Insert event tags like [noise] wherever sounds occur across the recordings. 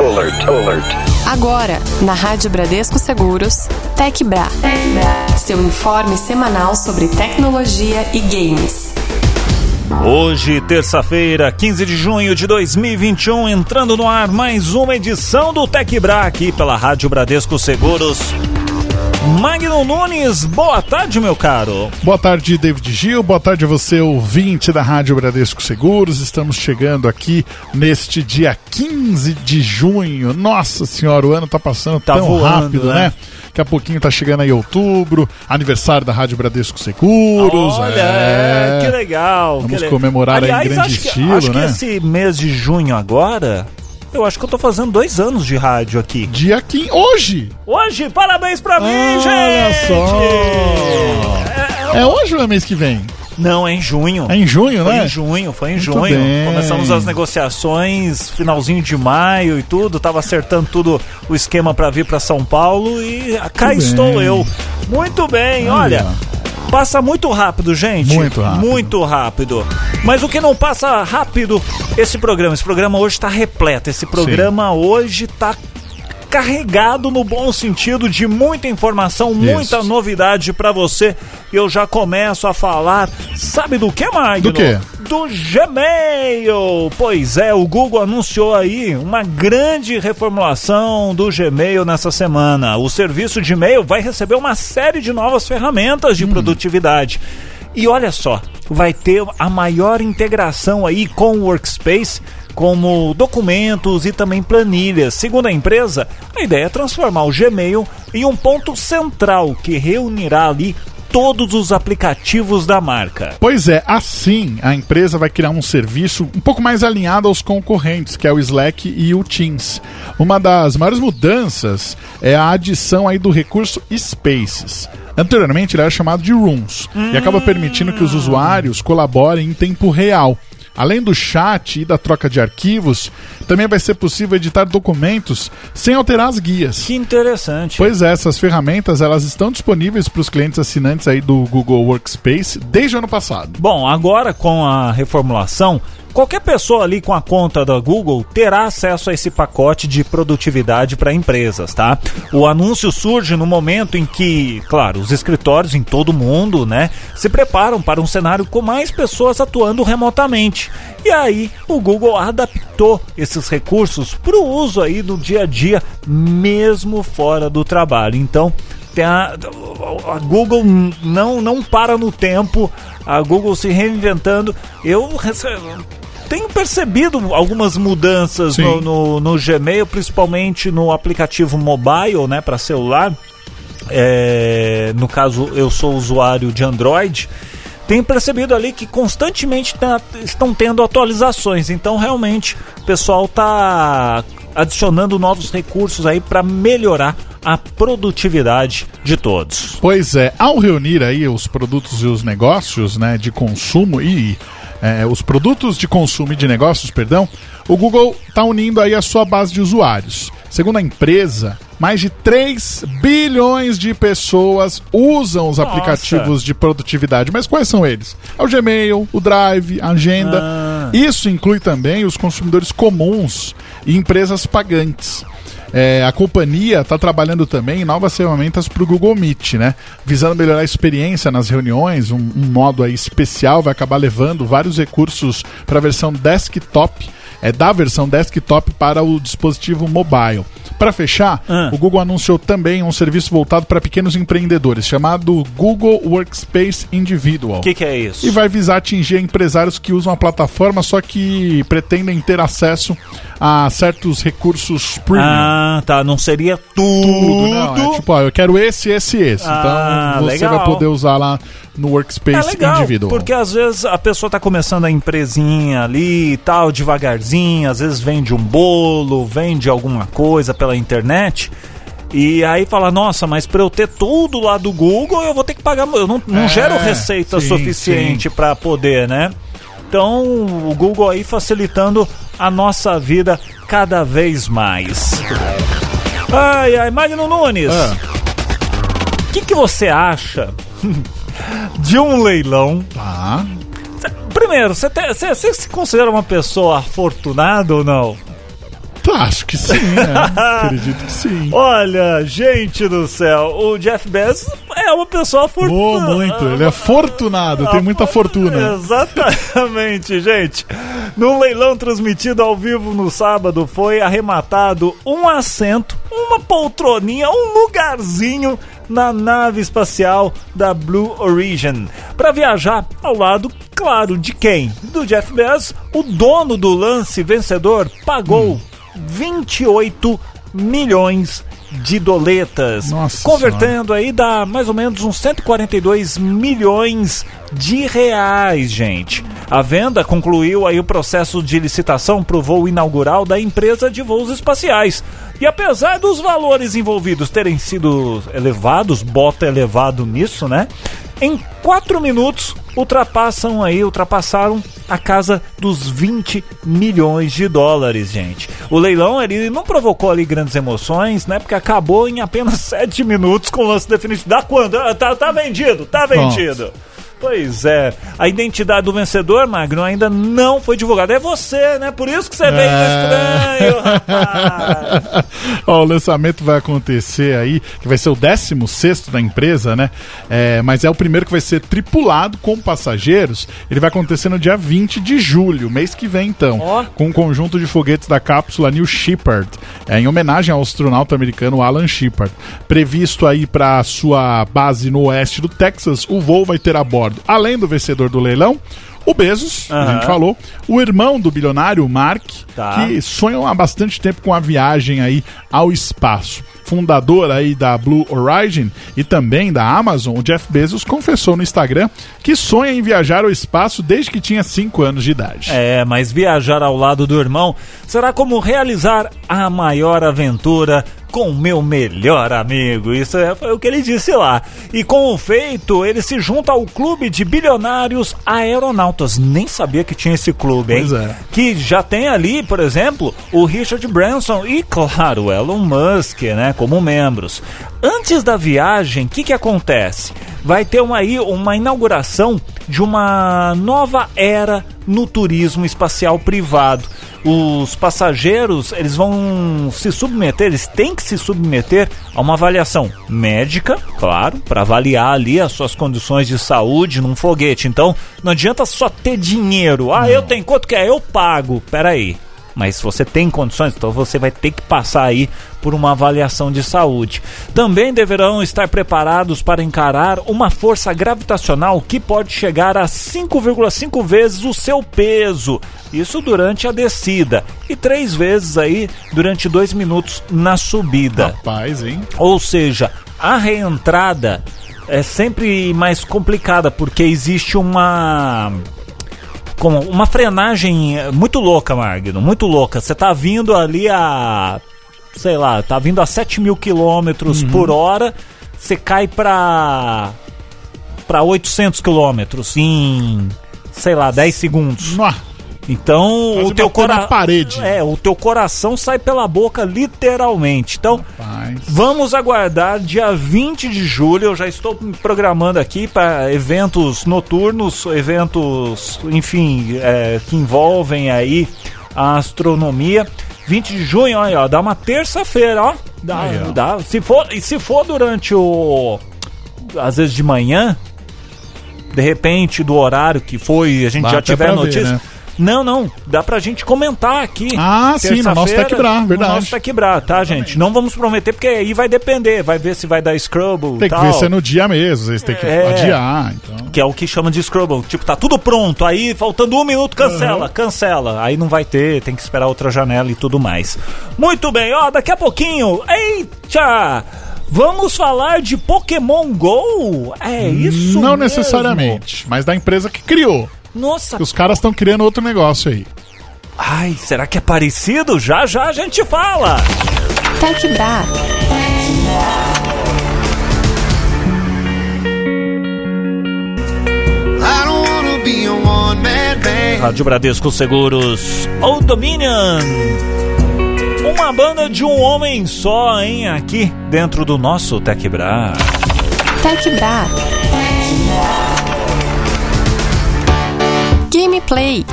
alert, alert. Agora, na Rádio Bradesco Seguros, TecBra. Seu informe semanal sobre tecnologia e games. Hoje, terça-feira, 15 de junho de 2021, entrando no ar mais uma edição do TecBra aqui pela Rádio Bradesco Seguros. Magno Nunes, boa tarde, meu caro. Boa tarde, David Gil. Boa tarde a você, ouvinte da Rádio Bradesco Seguros. Estamos chegando aqui neste dia 15 de junho. Nossa senhora, o ano tá passando Tá tão voando, rápido, né? né? Daqui a pouquinho tá chegando aí outubro, aniversário da Rádio Bradesco Seguros. Olha, é. que legal. Vamos que comemorar aí em grande acho que, estilo, acho né? que esse mês de junho agora, eu acho que eu tô fazendo dois anos de rádio aqui. Dia 15. Hoje! Hoje, parabéns pra mim, Olha gente! só! É hoje ou é mês que vem? Não, é em junho. É em junho, Foi né? em junho, foi em Muito junho. bem. Começamos as negociações, finalzinho de maio e tudo. Tava acertando tudo o esquema pra vir pra São Paulo e cá Muito estou bem. eu. Muito bem, Aí, olha. Passa muito rápido, gente. Muito rápido. Muito rápido. Mas o que não passa rápido, esse programa. Esse programa hoje tá repleto. Esse programa hoje tá carregado no bom sentido de muita informação, muita novidade pra você. Eu já começo a falar, sabe do que, Magno? Do quê? Do Gmail. Pois é, o Google anunciou aí uma grande reformulação do Gmail nessa semana. O serviço de e-mail vai receber uma série de novas ferramentas de produtividade. E olha só, vai ter a maior integração aí com o Workspace, como documentos e também planilhas. Segundo a empresa, a ideia é transformar o Gmail em um ponto central que reunirá ali todos os aplicativos da marca. Pois é, assim a empresa vai criar um serviço um pouco mais alinhado aos concorrentes, que é o Slack e o Teams. Uma das maiores mudanças é a adição aí do recurso Spaces. Anteriormente ele era chamado de Rooms e acaba permitindo que os usuários colaborem em tempo real. Além do chat e da troca de arquivos, também vai ser possível editar documentos sem alterar as guias. Que interessante. Pois é, essas ferramentas elas estão disponíveis para os clientes assinantes aí do Google Workspace desde o ano passado. Bom, agora com a reformulação, qualquer pessoa ali com a conta da Google terá acesso a esse pacote de produtividade para empresas, tá? O anúncio surge no momento em que, claro, os escritórios em todo o mundo, né, se preparam para um cenário com mais pessoas atuando remotamente. E aí, o Google adaptou esses recursos para o uso aí do dia a dia, mesmo fora do trabalho. Então, tem a, a Google não, não para no tempo, a Google se reinventando. Eu rece- tenho percebido algumas mudanças no, no, no Gmail, principalmente no aplicativo mobile, né, para celular. É, no caso, eu sou usuário de Android. Tenho percebido ali que constantemente tá- estão tendo atualizações. Então, realmente, o pessoal está adicionando novos recursos aí para melhorar a produtividade de todos. Pois é, ao reunir aí os produtos e os negócios né, de consumo e é, os produtos de consumo e de negócios, perdão, o Google está unindo aí a sua base de usuários. Segundo a empresa, mais de 3 bilhões de pessoas usam os Nossa. aplicativos de produtividade. Mas quais são eles? É o Gmail, o Drive, a Agenda. Ah. Isso inclui também os consumidores comuns e empresas pagantes. É, a companhia está trabalhando também em novas ferramentas para o Google Meet, né? Visando melhorar a experiência nas reuniões, um, um modo aí especial vai acabar levando vários recursos para a versão desktop, é da versão desktop para o dispositivo mobile. Para fechar, Ah. o Google anunciou também um serviço voltado para pequenos empreendedores, chamado Google Workspace Individual. O que, que é isso? E vai visar atingir empresários que usam a plataforma, só que pretendem ter acesso a certos recursos premium. Ah, tá. Não seria tudo. Tudo, não. É tipo, ó, eu quero esse, esse, esse. Ah, então você legal. vai poder usar lá no É Workspace legal, Individual. porque às vezes a pessoa tá começando a empresinha ali e tal, devagarzinho, às vezes vende um bolo, vende alguma coisa pela internet. E aí fala, nossa, mas para eu ter tudo lá do Google, eu vou ter que pagar. Eu não, não É, gero receita sim, suficiente para poder, né? Então, o Google aí facilitando a nossa vida cada vez mais. Ai, ai, Magno Nunes, Ah, o que, que você acha [laughs] de um leilão tá. Primeiro, você te- você- você se considera uma pessoa afortunada ou não? Acho que sim, né? [laughs] Acredito que sim. Olha, gente do céu, o Jeff Bezos é uma pessoa Oh, afortunada. muito. Ele é fortunado, tem muita fortuna. Exatamente, [laughs] gente. No leilão transmitido ao vivo no sábado, foi arrematado um assento, uma poltroninha, um lugarzinho na nave espacial da Blue Origin para viajar ao lado, claro, de quem? Do Jeff Bezos. O dono do lance vencedor pagou 28 milhões de doletas, Nossa convertendo aí dá mais ou menos uns 142 milhões de reais, gente. A venda concluiu aí o processo de licitação para o voo inaugural da empresa de voos espaciais. E apesar dos valores envolvidos terem sido elevados, bota elevado nisso, né? Em quatro minutos ultrapassam aí, ultrapassaram a casa dos 20 milhões de dólares, gente. O leilão ele não provocou ali grandes emoções, né? Porque acabou em apenas [laughs] sete minutos com o lance definitivo. Dá quando? Ah, tá, tá vendido, tá vendido. Pois é. A identidade do vencedor, Magno, ainda não foi divulgada. É você, né? Por isso que você veio É. estranho, [laughs] rapaz. Ó, o lançamento vai acontecer aí, que vai ser o 16 da empresa, né? É, mas é o primeiro que vai ser tripulado com passageiros. Ele vai acontecer no dia 20 de julho, mês que vem, então. Ó. Com um conjunto de foguetes da cápsula New Shepard, é, em homenagem ao astronauta americano Alan Shepard. Previsto aí para sua base no oeste do Texas, o voo vai ter a bordo, além do vencedor do leilão. O Bezos, a gente falou, o irmão do bilionário, o Mark, Tá. que sonham há bastante tempo com a viagem aí ao espaço. Fundador aí da Blue Origin e também da Amazon, o Jeff Bezos confessou no Instagram que sonha em viajar ao espaço desde que tinha 5 anos de idade. É, mas viajar ao lado do irmão será como realizar a maior aventura com o meu melhor amigo. Isso é, foi o que ele disse lá. E com o feito, ele se junta ao clube de bilionários aeronautas. Nem sabia que tinha esse clube, hein? É. Que já tem ali, por exemplo, o Richard Branson e, claro, o Elon Musk, né? Como membros. Antes da viagem, o que, que acontece? Vai ter uma, aí uma inauguração de uma nova era no turismo espacial privado. Os passageiros, eles vão se submeter, eles têm que se submeter a uma avaliação médica, claro, para avaliar ali as suas condições de saúde num foguete. Então, não adianta só ter dinheiro. Ah, eu tenho quanto que é? Eu pago. Peraí. Mas se você tem condições, então você vai ter que passar aí por uma avaliação de saúde. Também deverão estar preparados para encarar uma força gravitacional que pode chegar a 5,5 vezes o seu peso. Isso durante a descida e três vezes aí durante dois minutos na subida. Rapaz, hein? Ou seja, a reentrada é sempre mais complicada porque existe uma como uma frenagem muito louca, Magno, muito louca. Você tá vindo ali a sei lá, tá vindo a 7 mil quilômetros por hora, você cai pra para 800 quilômetros em sei lá 10 segundos. Mua. Então Quase o teu coração é, o teu coração sai pela boca literalmente. Então Rapaz. Vamos aguardar dia 20 de julho. Eu já estou me programando aqui para eventos noturnos, eventos, enfim, é, que envolvem aí a astronomia. 20 de junho, olha, ó, dá uma terça-feira, ó. Dá, Aí, ó. dá. Se for, e se for durante o. Às vezes de manhã, de repente, do horário que foi, a gente já tiver pra ver, notícia. né? Não, não, dá pra gente comentar aqui. Ah, sim, no nosso Tech Bra, verdade. No nosso Tech Bra, tá, gente? Não vamos prometer, porque aí vai depender. Vai ver se vai dar Scrubble Tem que tal, ver se é no dia mesmo, vocês têm que É. adiar, então. Que é o que chama de Scrubble. Tipo, tá tudo pronto. Aí, faltando um minuto, cancela, cancela. Aí não vai ter, tem que esperar outra janela e tudo mais. Muito bem, ó, daqui a pouquinho. Eita! Vamos falar de Pokémon GO? É isso Não mesmo. necessariamente, mas da empresa que criou. Nossa, os caras estão criando outro negócio aí. ai, será que é parecido? Já já a gente fala. Tech Bra. Band. Rádio Bradesco Seguros, Old Dominion. Uma banda de um homem só, hein? Aqui dentro do nosso Tech Bra. Tech Bra. Gameplay.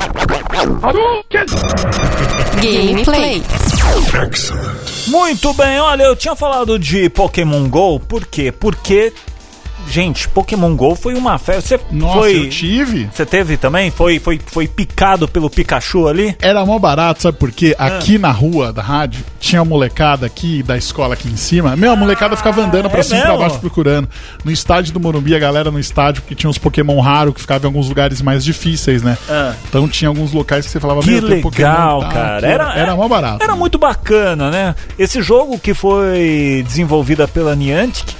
Gameplay. Muito bem, olha, eu tinha falado de Pokémon GO, por quê? Porque, gente, Pokémon GO foi uma festa. Você Nossa, foi. eu tive. Você teve também? Foi, foi, foi picado pelo Pikachu ali? Era mó barato, sabe por quê? Aqui na rua da rádio, tinha uma molecada aqui da escola aqui em cima. Meu, a molecada ficava andando pra é cima e pra baixo procurando. No estádio do Morumbi, a galera no estádio, porque tinha uns Pokémon raros que ficavam em alguns lugares mais difíceis, né? Ah. Então tinha alguns locais que você falava, Que meu, tem legal, Pokémon, tá, cara. aqui. Era, era mó barato. Era muito bacana, né? Esse jogo que foi desenvolvida pela Niantic,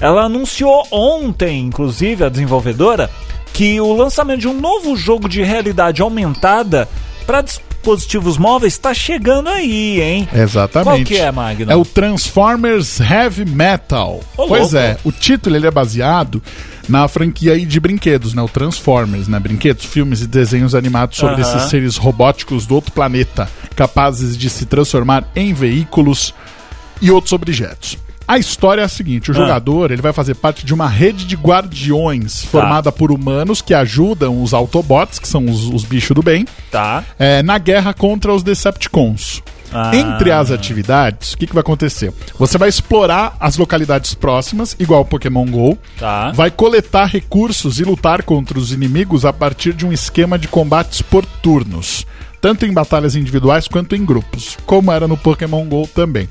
ela anunciou ontem, inclusive, a desenvolvedora, que o lançamento de um novo jogo de realidade aumentada para dispositivos móveis está chegando aí, hein? Exatamente. Qual que é, Magno? É o Transformers Heavy Metal. Ô, pois louco. é, o título ele é baseado na franquia aí de brinquedos, né? O Transformers, né? Brinquedos, filmes e desenhos animados sobre esses seres robóticos do outro planeta, capazes de se transformar em veículos e outros objetos. A história é a seguinte: o Ah. jogador ele vai fazer parte de uma rede de guardiões Tá. formada por humanos que ajudam os Autobots, que são os, os bichos do bem, Tá. é, na guerra contra os Decepticons. Ah. Entre as atividades, o que, que vai acontecer? Você vai explorar as localidades próximas, igual o Pokémon GO. Tá. Vai coletar recursos e lutar contra os inimigos a partir de um esquema de combates por turnos. Tanto em batalhas individuais quanto em grupos, como era no Pokémon GO também.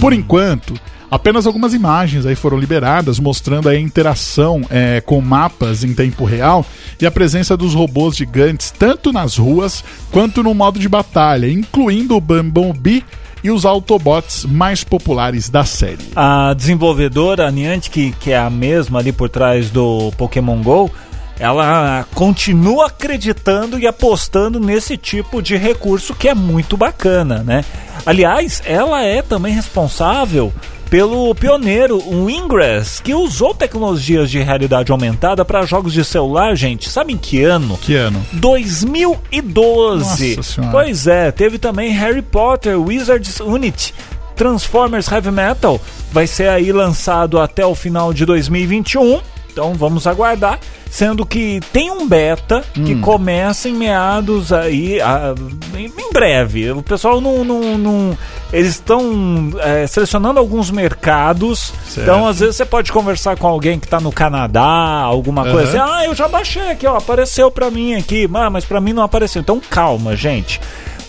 Por enquanto, apenas algumas imagens aí foram liberadas, mostrando a interação é, com mapas em tempo real e a presença dos robôs gigantes tanto nas ruas quanto no modo de batalha, incluindo o Bumblebee e os Autobots mais populares da série. A desenvolvedora, Niantic, que é a mesma ali por trás do Pokémon GO, ela continua acreditando e apostando nesse tipo de recurso que é muito bacana, né? Aliás, ela é também responsável pelo pioneiro, o Ingress, que usou tecnologias de realidade aumentada para jogos de celular, gente. Sabe em que ano? Que ano? 2012. Nossa Senhora. Pois é, teve também Harry Potter, Wizards Unity, Transformers Heavy Metal, vai ser aí lançado até o final de 2021. Então vamos aguardar, sendo que tem um beta que Hum. começa em meados aí, ah, em, em breve. O pessoal não, não, não- eles estão é, selecionando alguns mercados. Certo. Então às vezes você pode conversar com alguém que está no Canadá, alguma coisa Aham. assim. Ah, eu já baixei aqui, ó, apareceu pra mim aqui, ah, mas pra mim não apareceu. Então calma, gente.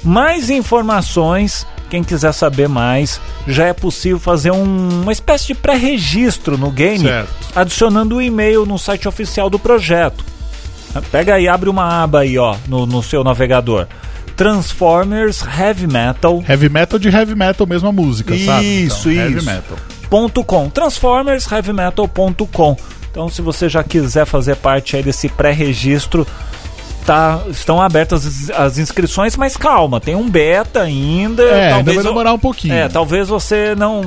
Mais informações, quem quiser saber mais, já é possível fazer um- uma espécie de pré-registro no game, Certo. adicionando o e-mail no site oficial do projeto. Pega aí, abre uma aba aí, ó, no, no seu navegador. Transformers Heavy Metal Heavy Metal de Heavy Metal, mesma música, sabe? Isso, Então, Heavy isso. Metal. .com, transformersheavymetal.com. Então, se você já quiser fazer parte aí desse pré-registro, tá, estão abertas as, as inscrições, mas calma, tem um beta ainda. É, ainda vai demorar um pouquinho. É, talvez você não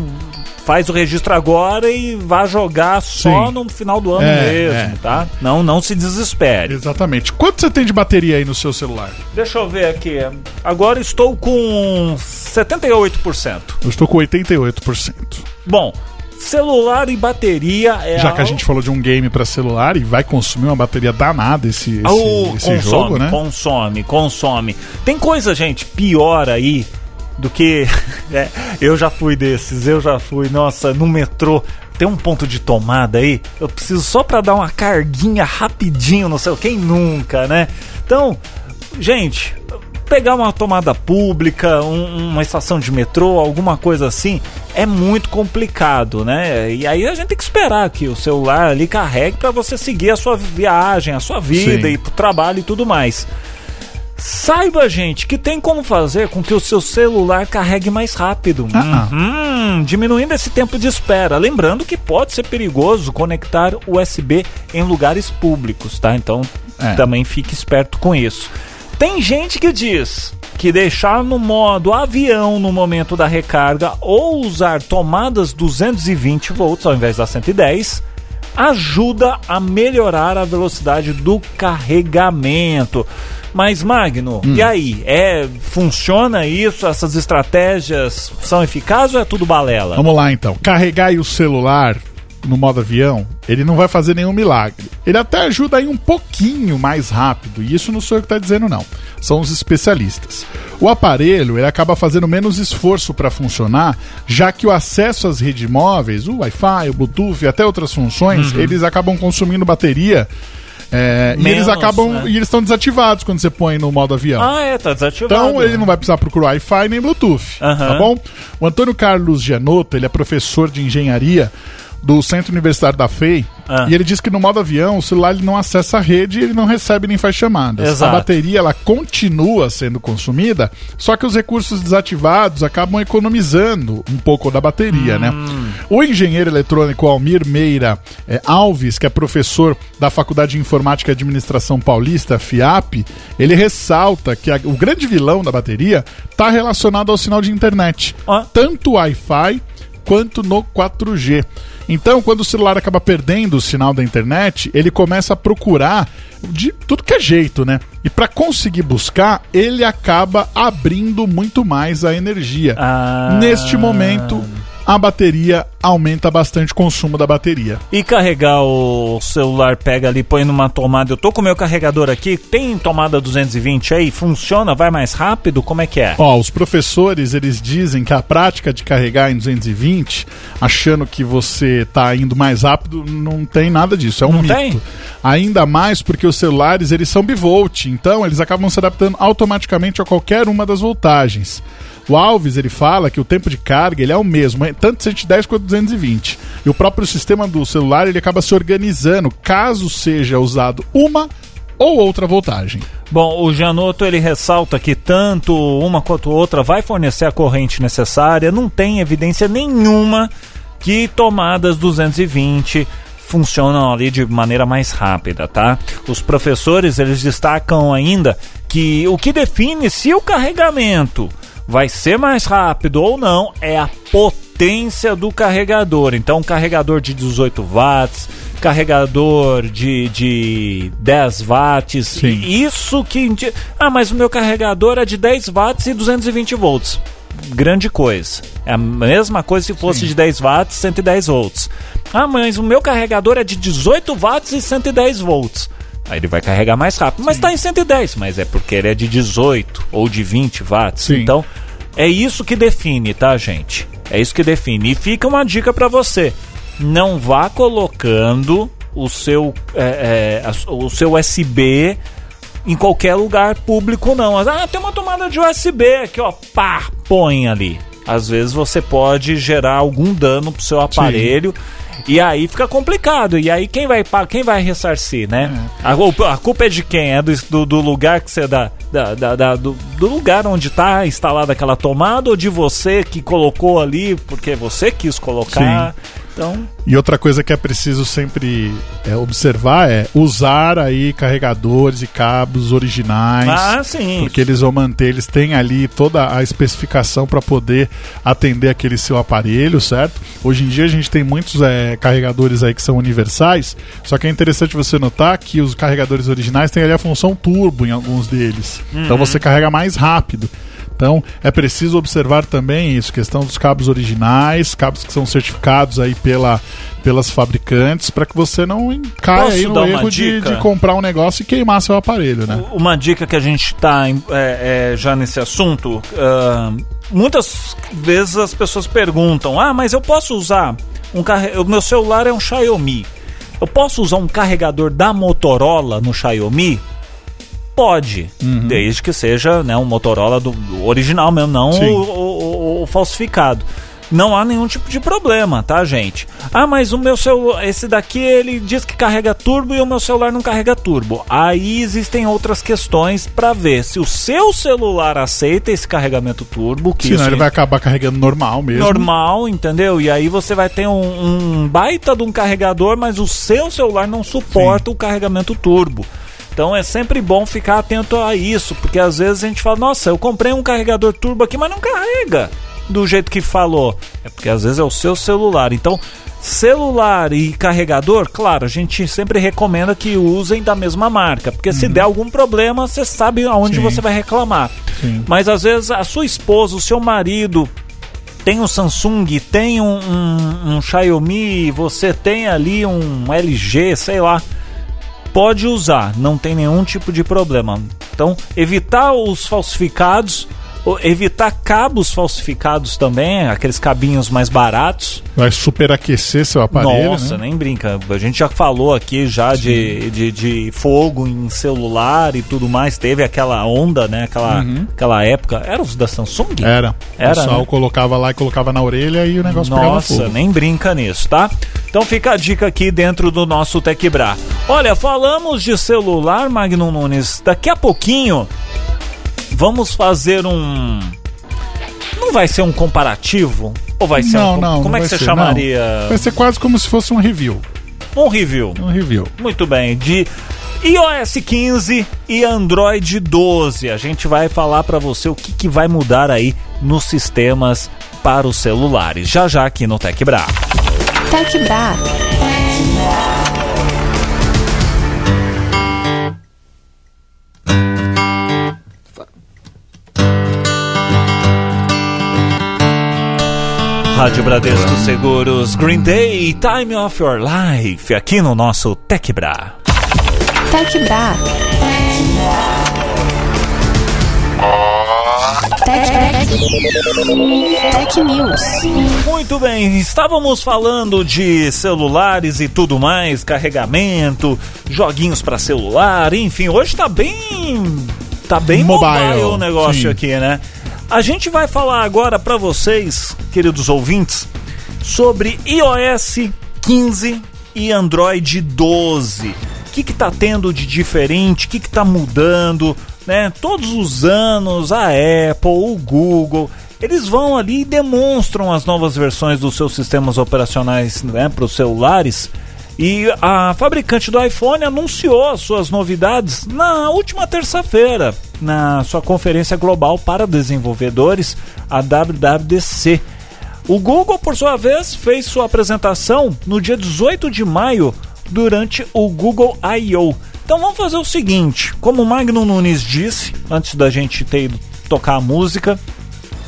faz o registro agora e vá jogar só Sim. no final do ano É, mesmo, é. tá? Não, não se desespere. Exatamente. Quanto você tem de bateria aí no seu celular? Deixa eu ver aqui. Agora estou com 78%. Eu estou com 88%. Bom, celular e bateria é Já que a gente falou de um game pra celular e vai consumir uma bateria danada esse, esse, Oh, esse consome, jogo, né? consome, consome. Tem coisa, gente, pior aí do que. [laughs] é, eu já fui desses, eu já fui, nossa, no metrô. Tem um ponto de tomada aí, eu preciso só pra dar uma carguinha rapidinho, não sei, quem nunca, né? Então, gente, pegar uma tomada pública, um- uma estação de metrô, alguma coisa assim, é muito complicado, né? E aí a gente tem que esperar que o celular ali carregue para você seguir a sua viagem, a sua vida, Sim. ir pro trabalho e tudo mais. Saiba, gente, que tem como fazer com que o seu celular carregue mais rápido. Ah, Uhum, diminuindo esse tempo de espera. Lembrando que pode ser perigoso conectar USB em lugares públicos, tá? Então É. também fique esperto com isso. Tem gente que diz que deixar no modo avião no momento da recarga ou usar tomadas 220 volts ao invés da 110 ajuda a melhorar a velocidade do carregamento. Mas Magno, Hum. e aí? É funciona isso? Essas estratégias são eficazes ou é tudo balela? Vamos lá então. Carregar o celular no modo avião, ele não vai fazer nenhum milagre. Ele até ajuda aí um pouquinho mais rápido, e isso não sou eu que está dizendo não. São os especialistas. O aparelho ele acaba fazendo menos esforço para funcionar, já que o acesso às redes móveis, o Wi-Fi, o Bluetooth e até outras funções, Uhum. eles acabam consumindo bateria. é, e eles Menos, acabam né? e eles estão desativados quando você põe no modo avião. Ah, é, tá desativado. Então ele não vai precisar procurar Wi-Fi nem Bluetooth, tá bom? O Antônio Carlos Gianotto, ele é professor de engenharia do Centro Universitário da FEI, Ah. e ele diz que no modo avião o celular ele não acessa a rede e ele não recebe nem faz chamadas. Exato. A bateria ela continua sendo consumida, só que os recursos desativados acabam economizando um pouco da bateria, né? Hum. O engenheiro eletrônico Almir Meira eh, Alves, que é professor da Faculdade de Informática e Administração Paulista, FIAP, ele ressalta que a- o grande vilão da bateria está relacionado ao sinal de internet, Ó. tanto Wi-Fi quanto no 4G. Então, quando o celular acaba perdendo o sinal da internet, ele começa a procurar de tudo que é jeito, né? E para conseguir buscar, ele acaba abrindo muito mais a energia. Ah. Neste momento, a bateria aumenta bastante o consumo da bateria. E carregar o celular, pega ali, põe numa tomada. Eu tô com o meu carregador aqui, tem tomada 220 aí? Funciona? Vai mais rápido? Como é que é? Ó, os professores, eles dizem que a prática de carregar em 220, achando que você tá indo mais rápido, não tem nada disso, é um Não mito. tem? Ainda mais porque os celulares, eles são bivolt, então eles acabam se adaptando automaticamente a qualquer uma das voltagens. O Alves, ele fala que o tempo de carga ele é o mesmo, tanto 110 quanto 220. E o próprio sistema do celular, ele acaba se organizando caso seja usado uma ou outra voltagem. Bom, o Janotto ele ressalta que tanto uma quanto outra vai fornecer a corrente necessária, não tem evidência nenhuma que tomadas 220 funcionam ali de maneira mais rápida, tá? Os professores eles destacam ainda que o que define se o carregamento vai ser mais rápido ou não é a potência do carregador. Então, um carregador de 18 watts, carregador de, de 10 watts, Sim. isso que. indi- Ah, mas o meu carregador é de 10 watts e 220 volts. Grande coisa. É a mesma coisa se fosse de 10 watts, 110 volts. Ah, mas o meu carregador é de 18 watts e 110 volts. Aí ele vai carregar mais rápido. Mas está em 110, mas é porque ele é de 18 ou de 20 watts. Sim. Então, é isso que define, tá, gente? É isso que define. E fica uma dica pra você: não vá colocando o seu, é, é, o seu USB em qualquer lugar público, não. Ah, tem uma tomada de USB aqui, ó. Pá, põe ali. Às vezes você pode gerar algum dano pro seu aparelho. E aí fica complicado. E aí quem vai quem vai ressarcir, né? A, culpa- a culpa é de quem? É do, do lugar que você dá. Da, da- da- do, do lugar onde está instalada aquela tomada ou de você que colocou ali porque você quis colocar. Então, E outra coisa que é preciso sempre é, observar é usar aí carregadores e cabos originais. ah, sim. Porque eles vão manter, eles têm ali toda a especificação para poder atender aquele seu aparelho, certo? Hoje em dia a gente tem muitos é, carregadores aí que são universais, só que é interessante você notar que os carregadores originais têm ali a função turbo em alguns deles. Então você carrega mais rápido. Então é preciso observar também isso, questão dos cabos originais, cabos que são certificados aí pela, pelas fabricantes, para que você não caia no erro de, de comprar um negócio e queimar seu aparelho, né? Uma dica que a gente está já nesse assunto, ah, muitas vezes as pessoas perguntam: ah, mas eu posso usar um carre... o meu celular é um Xiaomi, eu posso usar um carregador da Motorola no Xiaomi? Pode, desde que seja né, um Motorola do, original mesmo, não Sim. o, o- o- o falsificado. Não há nenhum tipo de problema, tá, gente? Ah, mas o meu celular, esse daqui, ele diz que carrega turbo e o meu celular não carrega turbo. Aí existem outras questões pra ver se o seu celular aceita esse carregamento turbo, que Senão ele vai acabar carregando normal mesmo. normal, entendeu? E aí você vai ter um, um baita de um carregador, mas o seu celular não suporta o carregamento turbo. Então é sempre bom ficar atento a isso, porque às vezes a gente fala, nossa, eu comprei um carregador turbo aqui, mas não carrega do jeito que falou. É porque às vezes é o seu celular. Então, celular e carregador, claro, a gente sempre recomenda que usem da mesma marca, porque se der algum problema, você sabe aonde Uhum. Sim. você vai reclamar. Sim. Mas às vezes a sua esposa, o seu marido, tem um Samsung, tem um, um, um Xiaomi, você tem ali um LG, sei lá. Pode usar, não tem nenhum tipo de problema. Então, evitar os falsificados evitar cabos falsificados também, aqueles cabinhos mais baratos. Vai superaquecer seu aparelho. Nossa, né? nem brinca. A gente já falou aqui já de, de, de, fogo em celular e tudo mais. Teve aquela onda, né? Aquela, uhum. aquela época. Era os da Samsung? Era. Era. O pessoal né? colocava lá e colocava na orelha e o negócio Nossa, pegava fogo. nem brinca nisso, tá? Então fica a dica aqui dentro do nosso Tecbra. Olha, falamos de celular, Magno Nunes. Daqui a pouquinho Vamos fazer um. Não vai ser um comparativo? Ou vai ser não, um. Não, Como não é que você ser, chamaria? Não. Vai ser quase como se fosse um review. Um review. Um review. Muito bem. De iOS 15 e Android 12. A gente vai falar para você o que, que vai mudar aí nos sistemas para os celulares. Já já aqui no TecBra. TecBra. Rádio Bradesco Seguros, Green Day, Time of Your Life, aqui no nosso TecBra. TecBra. Tech, News. Muito bem, estávamos falando de celulares e tudo mais, carregamento, joguinhos para celular, enfim, hoje tá bem tá bem mobile, mobile o negócio sim. aqui, né? A gente vai falar agora para vocês, queridos ouvintes, sobre iOS 15 e Android 12. O que está tendo de diferente? O que está mudando? Né? Todos os anos a Apple, o Google, eles vão ali e demonstram as novas versões dos seus sistemas operacionais né, para os celulares e a fabricante do iPhone anunciou as suas novidades na última terça-feira, na sua conferência global para desenvolvedores, a WWDC. O Google, por sua vez, fez sua apresentação no dia 18 de maio durante o Google I.O. Então vamos fazer o seguinte, como o Magno Nunes disse, antes da gente ter ido tocar a música,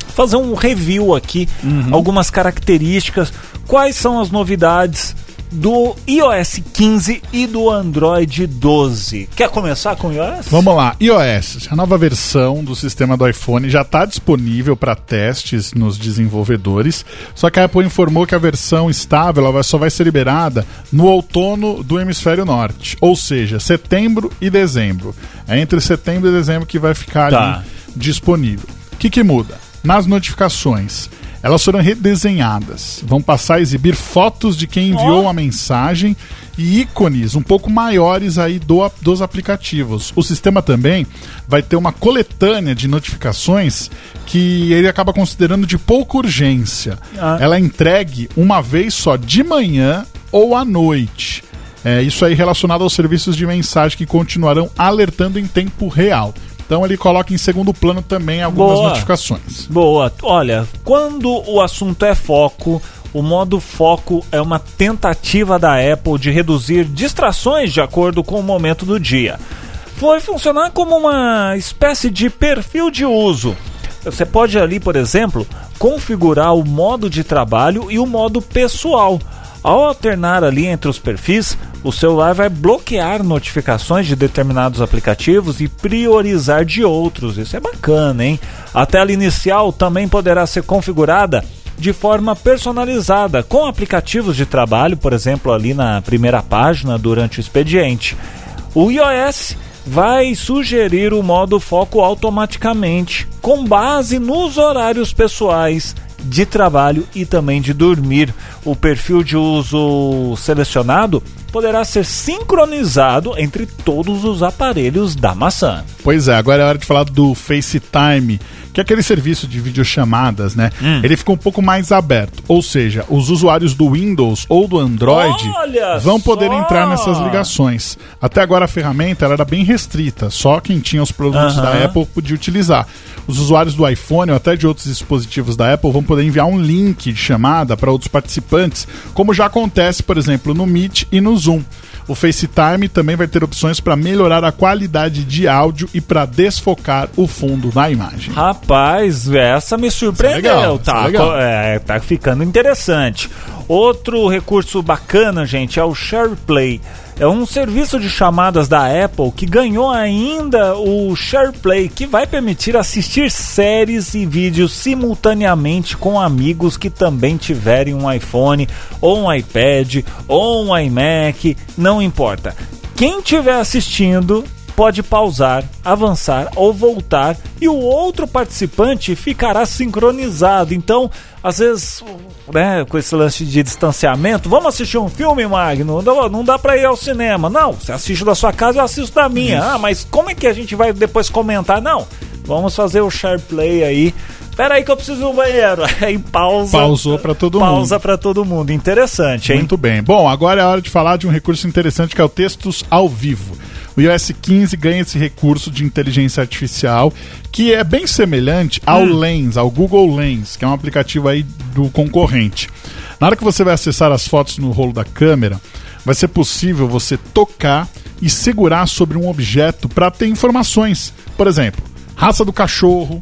fazer um review aqui, uhum. algumas características, quais são as novidades do iOS 15 e do Android 12. Quer começar com o iOS? Vamos lá, iOS, a nova versão do sistema do iPhone já está disponível para testes nos desenvolvedores, só que a Apple informou que a versão estável só vai ser liberada no outono do hemisfério norte, ou seja, setembro e dezembro. É entre setembro e dezembro que vai ficar tá. ali disponível. O que, que muda? Nas notificações elas foram redesenhadas. Vão passar a exibir fotos de quem enviou oh. uma mensagem e ícones um pouco maiores aí do, dos aplicativos. O sistema também vai ter uma coletânea de notificações que ele acaba considerando de pouca urgência. Ah. Ela é entregue uma vez só de manhã ou à noite. É, isso aí relacionado aos serviços de mensagem que continuarão alertando em tempo real. Então ele coloca em segundo plano também algumas Boa. notificações. Boa. Olha, quando o assunto é foco, o modo foco é uma tentativa da Apple de reduzir distrações de acordo com o momento do dia. Foi funcionar como uma espécie de perfil de uso. Você pode ali, por exemplo, configurar o modo de trabalho e o modo pessoal. Ao alternar ali entre os perfis, o celular vai bloquear notificações de determinados aplicativos e priorizar de outros. Isso é bacana, hein? A tela inicial também poderá ser configurada de forma personalizada com aplicativos de trabalho, por exemplo, ali na primeira página durante o expediente. O iOS vai sugerir o modo foco automaticamente, com base nos horários pessoais de trabalho e também de dormir. O perfil de uso selecionado poderá ser sincronizado entre todos os aparelhos da maçã. Pois é, agora é hora de falar do FaceTime que é aquele serviço de videochamadas, né? Hum. Ele fica um pouco mais aberto. Ou seja, os usuários do Windows ou do Android Olha vão poder só. entrar nessas ligações. Até agora a ferramenta era bem restrita, só quem tinha os produtos da Apple podia utilizar. Os usuários do iPhone ou até de outros dispositivos da Apple vão poder enviar um link de chamada para outros participantes, como já acontece, por exemplo, no Meet e no Zoom. O FaceTime também vai ter opções para melhorar a qualidade de áudio e para desfocar o fundo da imagem. Rapaz, essa me surpreendeu. É legal, tá, é é, tá ficando interessante. Outro recurso bacana, gente, é o SharePlay. É um serviço de chamadas da Apple que ganhou ainda o SharePlay, que vai permitir assistir séries e vídeos simultaneamente com amigos que também tiverem um iPhone, ou um iPad, ou um iMac, não importa. Quem estiver assistindo pode pausar, avançar ou voltar e o outro participante ficará sincronizado. Então, às vezes, né, com esse lance de distanciamento, vamos assistir um filme, Magno? Não, não dá pra ir ao cinema. Não, você assiste da sua casa, eu assisto da minha. Ah, mas como é que a gente vai depois comentar? Não, vamos fazer o share play aí. Pera aí que eu preciso ir no banheiro. [laughs] Aí pausa. Pausou pra todo Pausa mundo. pra todo mundo. Interessante, hein? Muito bem. Bom, agora é a hora de falar de um recurso interessante que é o textos ao vivo. O iOS 15 ganha esse recurso de inteligência artificial que é bem semelhante ao Hum. Lens, ao Google Lens, que é um aplicativo aí do concorrente. Na hora que você vai acessar as fotos no rolo da câmera, vai ser possível você tocar e segurar sobre um objeto para ter informações. Por exemplo, raça do cachorro,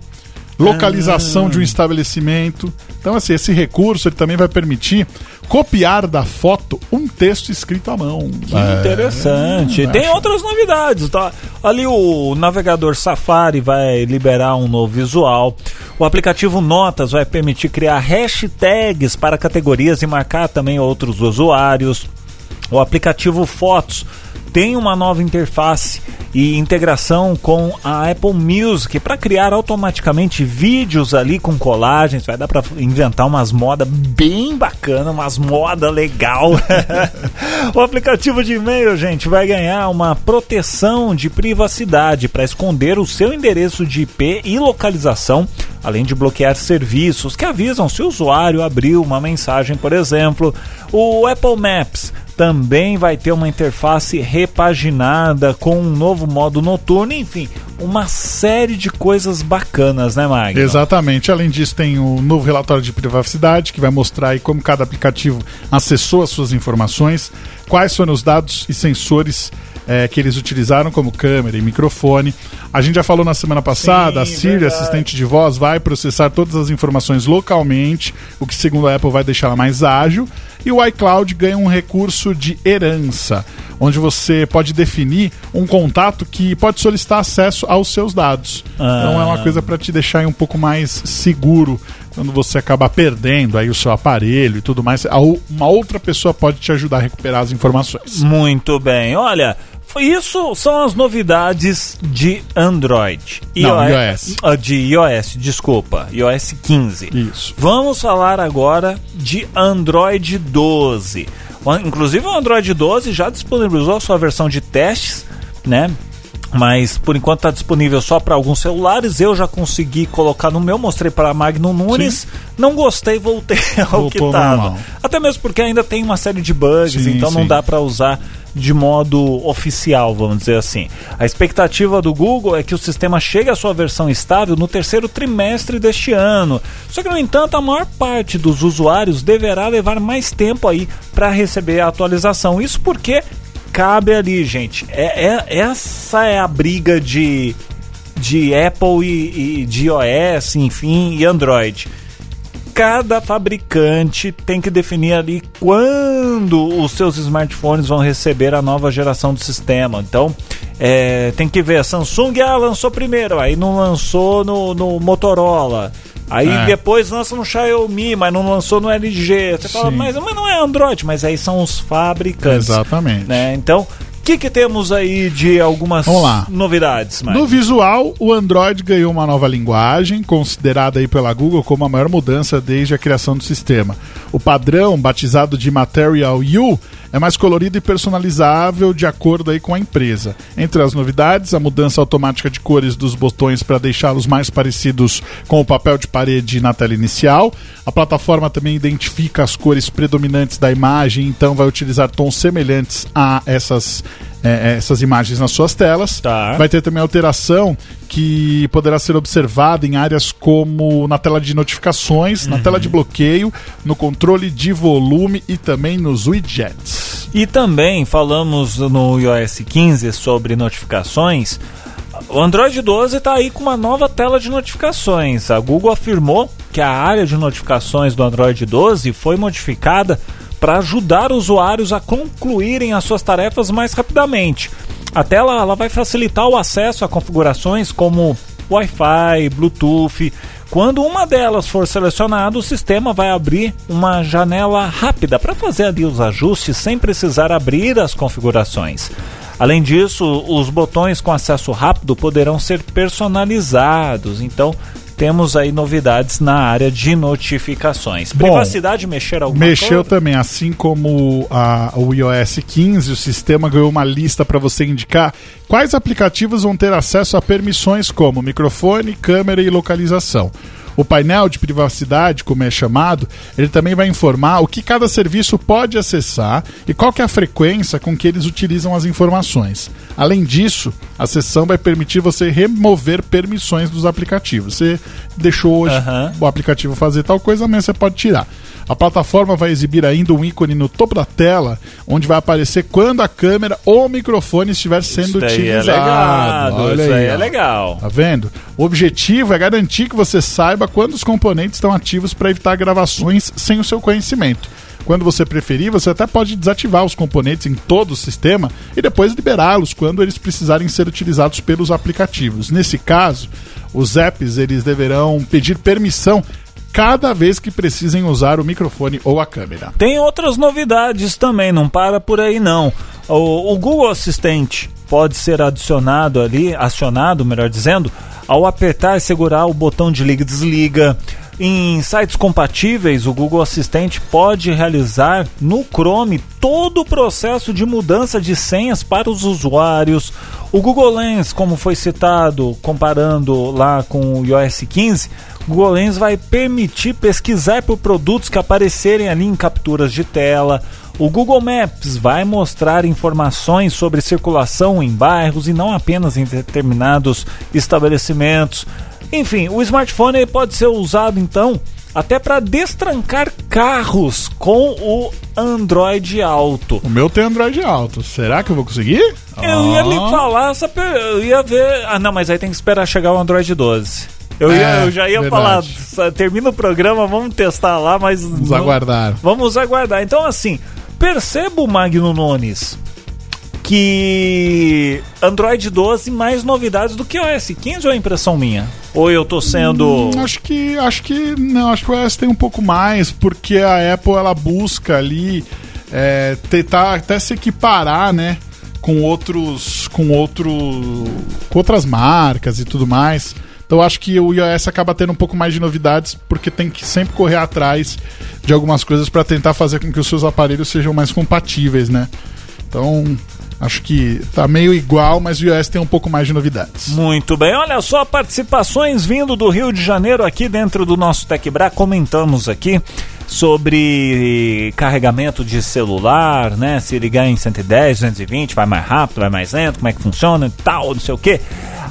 localização de um estabelecimento. Então, assim, esse recurso ele também vai permitir copiar da foto um texto escrito à mão. Que É, interessante. Tem outras novidades, tá? Ali o navegador Safari vai liberar um novo visual. O aplicativo Notas vai permitir criar hashtags para categorias e marcar também outros usuários. O aplicativo Fotos tem uma nova interface e integração com a Apple Music para criar automaticamente vídeos ali com colagens. Vai dar para inventar umas modas bem bacana, umas moda legal. [laughs] o aplicativo de e-mail, gente, vai ganhar uma proteção de privacidade para esconder o seu endereço de IP e localização, além de bloquear serviços que avisam se o usuário abriu uma mensagem, por exemplo. O Apple Maps também vai ter uma interface repaginada com um novo modo noturno, enfim, uma série de coisas bacanas, né, Magno? Exatamente. Além disso, tem o novo relatório de privacidade, que vai mostrar aí como cada aplicativo acessou as suas informações, quais foram os dados e sensores eh, que eles utilizaram, como câmera e microfone. A gente já falou na semana passada, Sim, a Siri, verdade. assistente de voz, vai processar todas as informações localmente, o que, segundo a Apple, vai deixá-la mais ágil. E o iCloud ganha um recurso de herança, onde você pode definir um contato que pode solicitar acesso aos seus dados. Então é uma coisa para te deixar um pouco mais seguro quando você acabar perdendo aí o seu aparelho e tudo mais. Uma outra pessoa pode te ajudar a recuperar as informações. Muito bem. Olha, isso são as novidades de Android. Não, iOS. Ah, de iOS, desculpa. iOS 15. Isso. Vamos falar agora de Android 12. O- Inclusive o Android 12 já disponibilizou a sua versão de testes, né? Mas por enquanto está disponível só para alguns celulares. Eu já consegui colocar no meu, mostrei para Magno Nunes. Não gostei, voltei [laughs] ao que Voltou ao estava. Até mesmo porque ainda tem uma série de bugs, Sim, então não sim. dá para usar de modo oficial, vamos dizer assim. A expectativa do Google é que o sistema chegue à sua versão estável no terceiro trimestre deste ano. Só que, no entanto, a maior parte dos usuários deverá levar mais tempo aí para receber a atualização. Isso porque cabe ali, gente. É, é- essa é a briga de, de Apple e, e de iOS, enfim, e Android cada fabricante tem que definir ali quando os seus smartphones vão receber a nova geração do sistema. Então, é, tem que ver. A Samsung ah, lançou primeiro, aí não lançou no, no Motorola. Aí É. depois lança no Xiaomi, mas não lançou no LG. Você fala, Sim. mas, mas não é Android, mas aí são os fabricantes. Exatamente. Né? Então, que, que temos aí de algumas novidades, Mike? No visual, o Android ganhou uma nova linguagem, considerada aí pela Google como a maior mudança desde a criação do sistema. O padrão, batizado de Material U, é mais colorido e personalizável de acordo aí com a empresa. Entre as novidades, a mudança automática de cores dos botões para deixá-los mais parecidos com o papel de parede na tela inicial. A plataforma também identifica as cores predominantes da imagem, então vai utilizar tons semelhantes a essas, eh, essas imagens nas suas telas. Tá. Vai ter também alteração que poderá ser observada em áreas como na tela de notificações, na tela de bloqueio, no controle de volume e também nos widgets. E também falamos no iOS 15 sobre notificações. O Android 12 está aí com uma nova tela de notificações. A Google afirmou que a área de notificações do Android 12 foi modificada para ajudar usuários a concluírem as suas tarefas mais rapidamente. A tela ela vai facilitar o acesso a configurações como Wi-Fi, Bluetooth. Quando uma delas for selecionada, o sistema vai abrir uma janela rápida para fazer ali os ajustes sem precisar abrir as configurações. Além disso, os botões com acesso rápido poderão ser personalizados. Então, temos aí novidades na área de notificações. Bom, Privacidade mexer alguma Mexeu coisa? também, assim como a, o iOS 15, o sistema ganhou uma lista para você indicar quais aplicativos vão ter acesso a permissões como microfone, câmera e localização. O painel de privacidade, como é chamado, ele também vai informar o que cada serviço pode acessar e qual que é a frequência com que eles utilizam as informações. Além disso, a seção vai permitir você remover permissões dos aplicativos. Você deixou hoje Aham. o aplicativo fazer tal coisa, amanhã você pode tirar. A plataforma vai exibir ainda um ícone no topo da tela, onde vai aparecer quando a câmera ou o microfone estiver sendo Isso é utilizado. legal. Olha Isso aí é ó. legal. Tá vendo? O objetivo é garantir que você saiba quando os componentes estão ativos para evitar gravações sem o seu conhecimento. Quando você preferir, você até pode desativar os componentes em todo o sistema e depois liberá-los quando eles precisarem ser utilizados pelos aplicativos. Nesse caso, os apps eles deverão pedir permissão cada vez que precisem usar o microfone ou a câmera. Tem outras novidades também, não para por aí não. O, o Google Assistente pode ser adicionado ali, acionado, melhor dizendo, ao apertar e segurar o botão de liga e desliga. Em sites compatíveis, o Google Assistente pode realizar no Chrome todo o processo de mudança de senhas para os usuários. O Google Lens, como foi citado, comparando lá com o iOS 15, o Google Lens vai permitir pesquisar por produtos que aparecerem ali em capturas de tela. O Google Maps vai mostrar informações sobre circulação em bairros e não apenas em determinados estabelecimentos. Enfim, o smartphone pode ser usado então até para destrancar carros com o Android Auto. O meu tem Android Alto. Será que eu vou conseguir? Eu ia lhe falar, essa eu ia ver. Ah, não, mas aí tem que esperar chegar o Android 12. Eu, ia, É, eu já ia verdade. falar, termina o programa, vamos testar lá, mas. Vamos não- aguardar. Vamos aguardar. Então, assim, perceba o Magno Nunes que Android 12 mais novidades do que o OS 15 ou é impressão minha? Ou eu tô sendo. Hum, acho que acho que não, acho que o iOS tem um pouco mais, porque a Apple ela busca ali é, tentar até se equiparar, né, com outros com outro com outras marcas e tudo mais. Então acho que o iOS acaba tendo um pouco mais de novidades, porque tem que sempre correr atrás de algumas coisas para tentar fazer com que os seus aparelhos sejam mais compatíveis, né? Então, acho que tá meio igual, mas o iOS tem um pouco mais de novidades. Muito bem, olha só, participações vindo do Rio de Janeiro aqui dentro do nosso TecBra. Comentamos aqui sobre carregamento de celular, né? Se ligar em 110, 220, vai mais rápido, vai mais lento, como é que funciona e tal, não sei o que.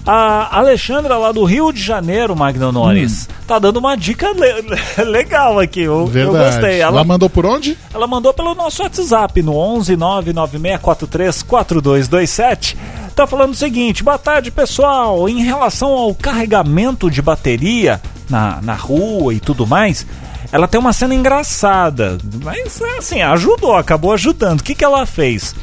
A Alexandra lá do Rio de Janeiro, Magno Nunes, tá dando uma dica le- legal aqui. Eu, eu Verdade. gostei. Ela Ela, mandou por onde? ela mandou pelo nosso WhatsApp no 11 99643 4227. Tá falando o seguinte: boa tarde pessoal. Em relação ao carregamento de bateria na, na rua e tudo mais, ela tem uma cena engraçada. Mas assim, ajudou, acabou ajudando. O que, que ela fez?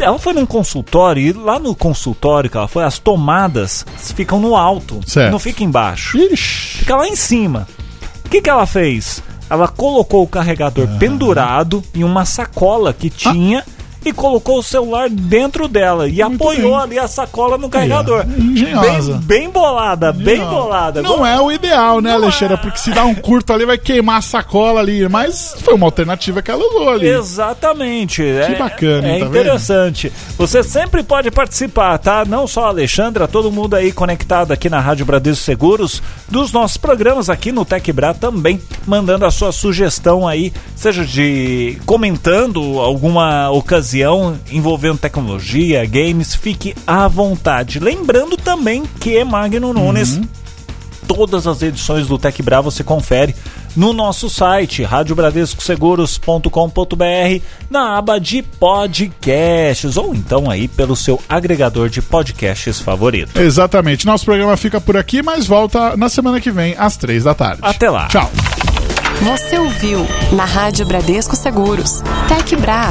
Ela foi num consultório e lá no consultório que ela foi, as tomadas ficam no alto, Certo. não fica embaixo Ixi. fica lá em cima. O que, que ela fez? Ela colocou o carregador pendurado em uma sacola que tinha e colocou o celular dentro dela e Muito apoiou bem. ali a sacola no carregador. engenhosa. Bem, bem bolada, bem Não. bolada. Não é o ideal, né, Alexandra? é. Porque se dá um curto ali, vai queimar a sacola ali. Mas foi uma alternativa que ela usou ali. Exatamente. Que bacana, É, tá interessante. Você sempre pode participar, tá? Não só a Alexandra, todo mundo aí conectado aqui na Rádio Bradesco Seguros, dos nossos programas aqui no TecBra também, mandando a sua sugestão aí, seja de comentando alguma ocasião envolvendo tecnologia, games, fique à vontade. Lembrando também que Magno Nunes todas as edições do Tech Bra você confere no nosso site radiobradescoseguros.com.br na aba de podcasts ou então aí pelo seu agregador de podcasts favorito. Exatamente. Nosso programa fica por aqui, mas volta na semana que vem às três da tarde. Até lá. Tchau. Você ouviu na Rádio Bradesco Seguros. Tec Bra.